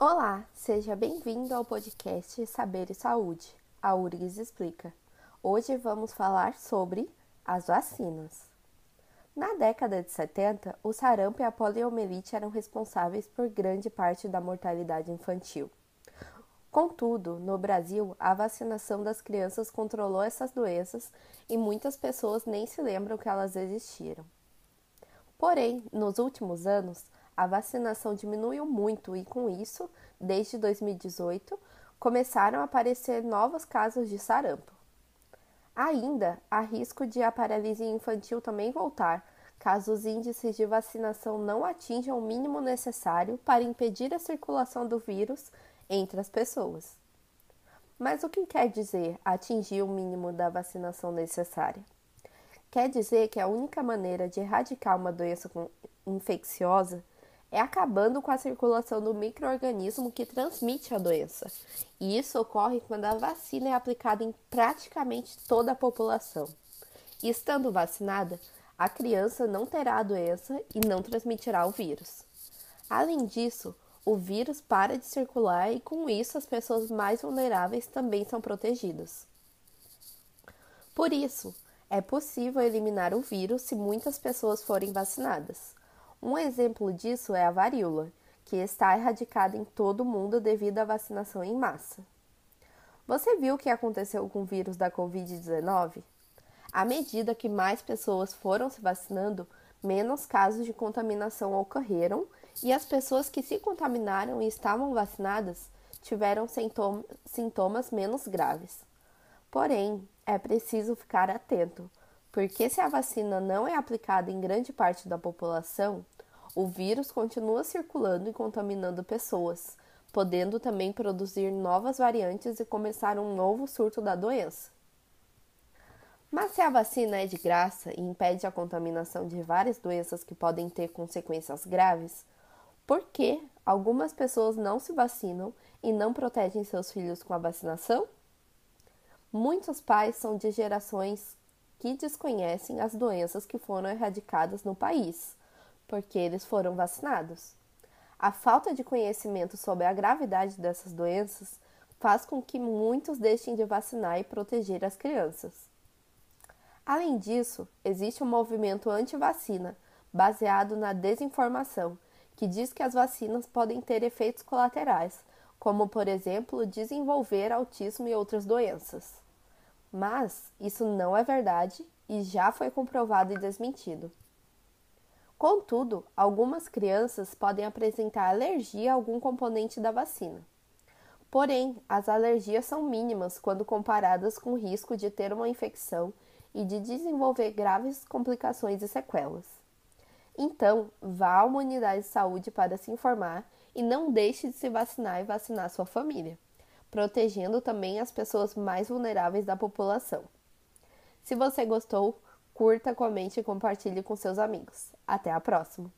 Olá, seja bem-vindo ao podcast Saber e Saúde, a URGS Explica. Hoje vamos falar sobre as vacinas. Na década de 70, o sarampo e a poliomielite eram responsáveis por grande parte da mortalidade infantil. Contudo, no Brasil, a vacinação das crianças controlou essas doenças e muitas pessoas nem se lembram que elas existiram. Porém, nos últimos anos, a vacinação diminuiu muito e, com isso, desde 2018, começaram a aparecer novos casos de sarampo. Ainda há risco de a paralisia infantil também voltar, caso os índices de vacinação não atinjam o mínimo necessário para impedir a circulação do vírus entre as pessoas. Mas o que quer dizer atingir o mínimo da vacinação necessária? Quer dizer que a única maneira de erradicar uma doença infecciosa é acabando com a circulação do microorganismo que transmite a doença. E isso ocorre quando a vacina é aplicada em praticamente toda a população. E estando vacinada, a criança não terá a doença e não transmitirá o vírus. Além disso, o vírus para de circular e com isso as pessoas mais vulneráveis também são protegidas. Por isso, é possível eliminar o vírus se muitas pessoas forem vacinadas. Um exemplo disso é a varíola, que está erradicada em todo o mundo devido à vacinação em massa. Você viu o que aconteceu com o vírus da Covid-19? À medida que mais pessoas foram se vacinando, menos casos de contaminação ocorreram e as pessoas que se contaminaram e estavam vacinadas tiveram sintomas menos graves. Porém, é preciso ficar atento, porque se a vacina não é aplicada em grande parte da população, o vírus continua circulando e contaminando pessoas, podendo também produzir novas variantes e começar um novo surto da doença. Mas se a vacina é de graça e impede a contaminação de várias doenças que podem ter consequências graves, por que algumas pessoas não se vacinam e não protegem seus filhos com a vacinação? Muitos pais são de gerações que desconhecem as doenças que foram erradicadas no país, porque eles foram vacinados. A falta de conhecimento sobre a gravidade dessas doenças faz com que muitos deixem de vacinar e proteger as crianças. Além disso, existe um movimento anti-vacina, baseado na desinformação, que diz que as vacinas podem ter efeitos colaterais, como, por exemplo, desenvolver autismo e outras doenças. Mas isso não é verdade e já foi comprovado e desmentido. Contudo, algumas crianças podem apresentar alergia a algum componente da vacina. Porém, as alergias são mínimas quando comparadas com o risco de ter uma infecção e de desenvolver graves complicações e sequelas. Então, vá a uma unidade de saúde para se informar e não deixe de se vacinar e vacinar sua família protegendo também as pessoas mais vulneráveis da população. Se você gostou, curta, comente e compartilhe com seus amigos. Até a próxima!